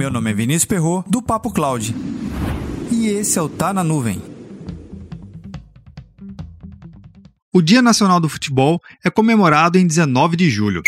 Meu nome é Vinícius Perro do Papo Cloud. E esse é o Tá na Nuvem. O Dia Nacional do Futebol é comemorado em 19 de julho.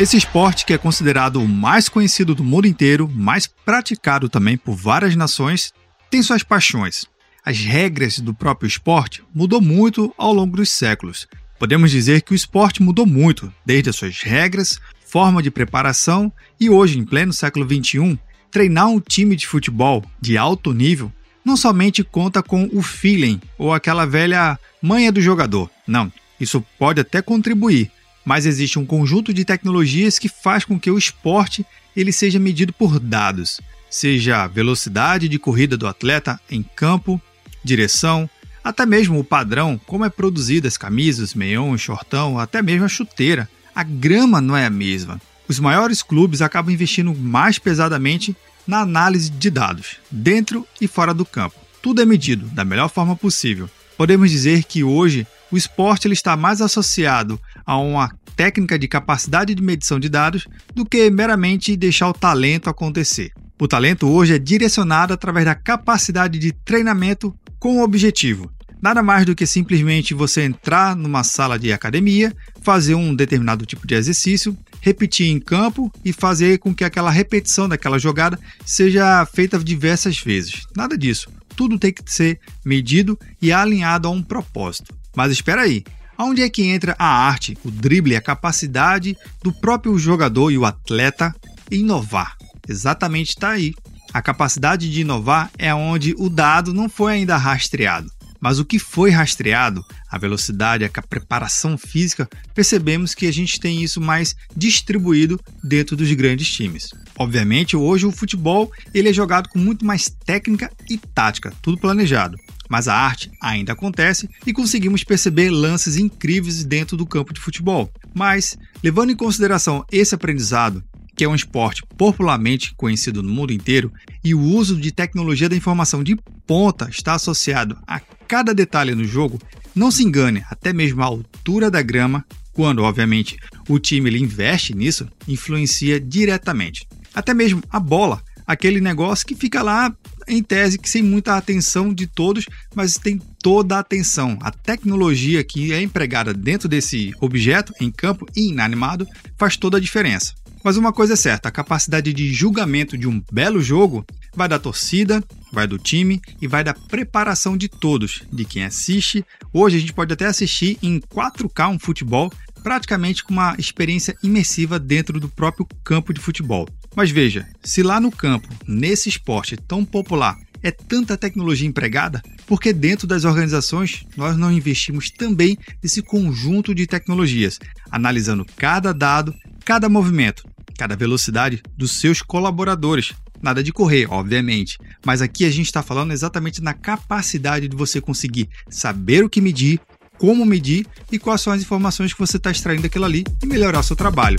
Esse esporte, que é considerado o mais conhecido do mundo inteiro, mais praticado também por várias nações, tem suas paixões. As regras do próprio esporte mudou muito ao longo dos séculos. Podemos dizer que o esporte mudou muito, desde as suas regras, forma de preparação e hoje, em pleno século XXI, treinar um time de futebol de alto nível não somente conta com o feeling ou aquela velha manha do jogador. Não, isso pode até contribuir, mas existe um conjunto de tecnologias que faz com que o esporte ele seja medido por dados, seja velocidade de corrida do atleta em campo, direção, até mesmo o padrão, como é produzida as camisas, meião, shortão, até mesmo a chuteira. A grama não é a mesma. Os maiores clubes acabam investindo mais pesadamente na análise de dados, dentro e fora do campo. Tudo é medido da melhor forma possível. Podemos dizer que hoje o esporte ele está mais associado a uma técnica de capacidade de medição de dados do que meramente deixar o talento acontecer. O talento hoje é direcionado através da capacidade de treinamento com o objetivo. Nada mais do que simplesmente você entrar numa sala de academia, fazer um determinado tipo de exercício, repetir em campo e fazer com que aquela repetição daquela jogada seja feita diversas vezes. Nada disso. Tudo tem que ser medido e alinhado a um propósito. Mas espera aí, Onde é que entra a arte, o drible, a capacidade do próprio jogador e o atleta inovar? Exatamente está aí. A capacidade de inovar é onde o dado não foi ainda rastreado. Mas o que foi rastreado, a velocidade, a preparação física, percebemos que a gente tem isso mais distribuído dentro dos grandes times. Obviamente, hoje o futebol ele é jogado com muito mais técnica e tática, tudo planejado mas a arte ainda acontece e conseguimos perceber lances incríveis dentro do campo de futebol. Mas, levando em consideração esse aprendizado, que é um esporte popularmente conhecido no mundo inteiro, e o uso de tecnologia da informação de ponta está associado a cada detalhe no jogo, não se engane, até mesmo a altura da grama, quando, obviamente, o time investe nisso, influencia diretamente. Até mesmo a bola, aquele negócio que fica lá em tese que sem muita atenção de todos, mas tem toda a atenção. A tecnologia que é empregada dentro desse objeto, em campo e inanimado, faz toda a diferença. Mas uma coisa é certa, a capacidade de julgamento de um belo jogo vai da torcida, vai do time e vai da preparação de todos, de quem assiste. Hoje a gente pode até assistir em 4K um futebol, praticamente com uma experiência imersiva dentro do próprio campo de futebol. Mas veja, se lá no campo, nesse esporte tão popular, é tanta tecnologia empregada, porque dentro das organizações nós não investimos também nesse conjunto de tecnologias, analisando cada dado, cada movimento, cada velocidade dos seus colaboradores. Nada de correr, obviamente, mas aqui a gente está falando exatamente na capacidade de você conseguir saber o que medir, como medir e quais são as informações que você está extraindo daquilo ali e melhorar seu trabalho.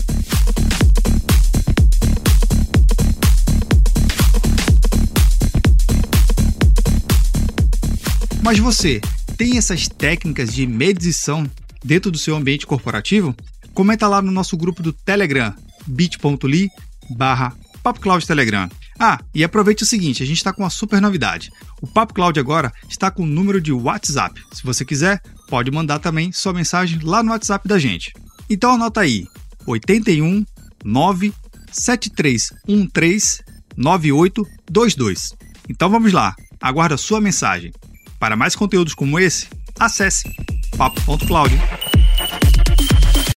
Mas você tem essas técnicas de medição dentro do seu ambiente corporativo? Comenta lá no nosso grupo do Telegram, bit.ly barra Telegram. Ah, e aproveite o seguinte, a gente está com uma super novidade. O Papo Cloud agora está com o número de WhatsApp. Se você quiser, pode mandar também sua mensagem lá no WhatsApp da gente. Então anota aí, 81 9 7313 9822. Então vamos lá, aguardo a sua mensagem. Para mais conteúdos como esse, acesse papo.cloud.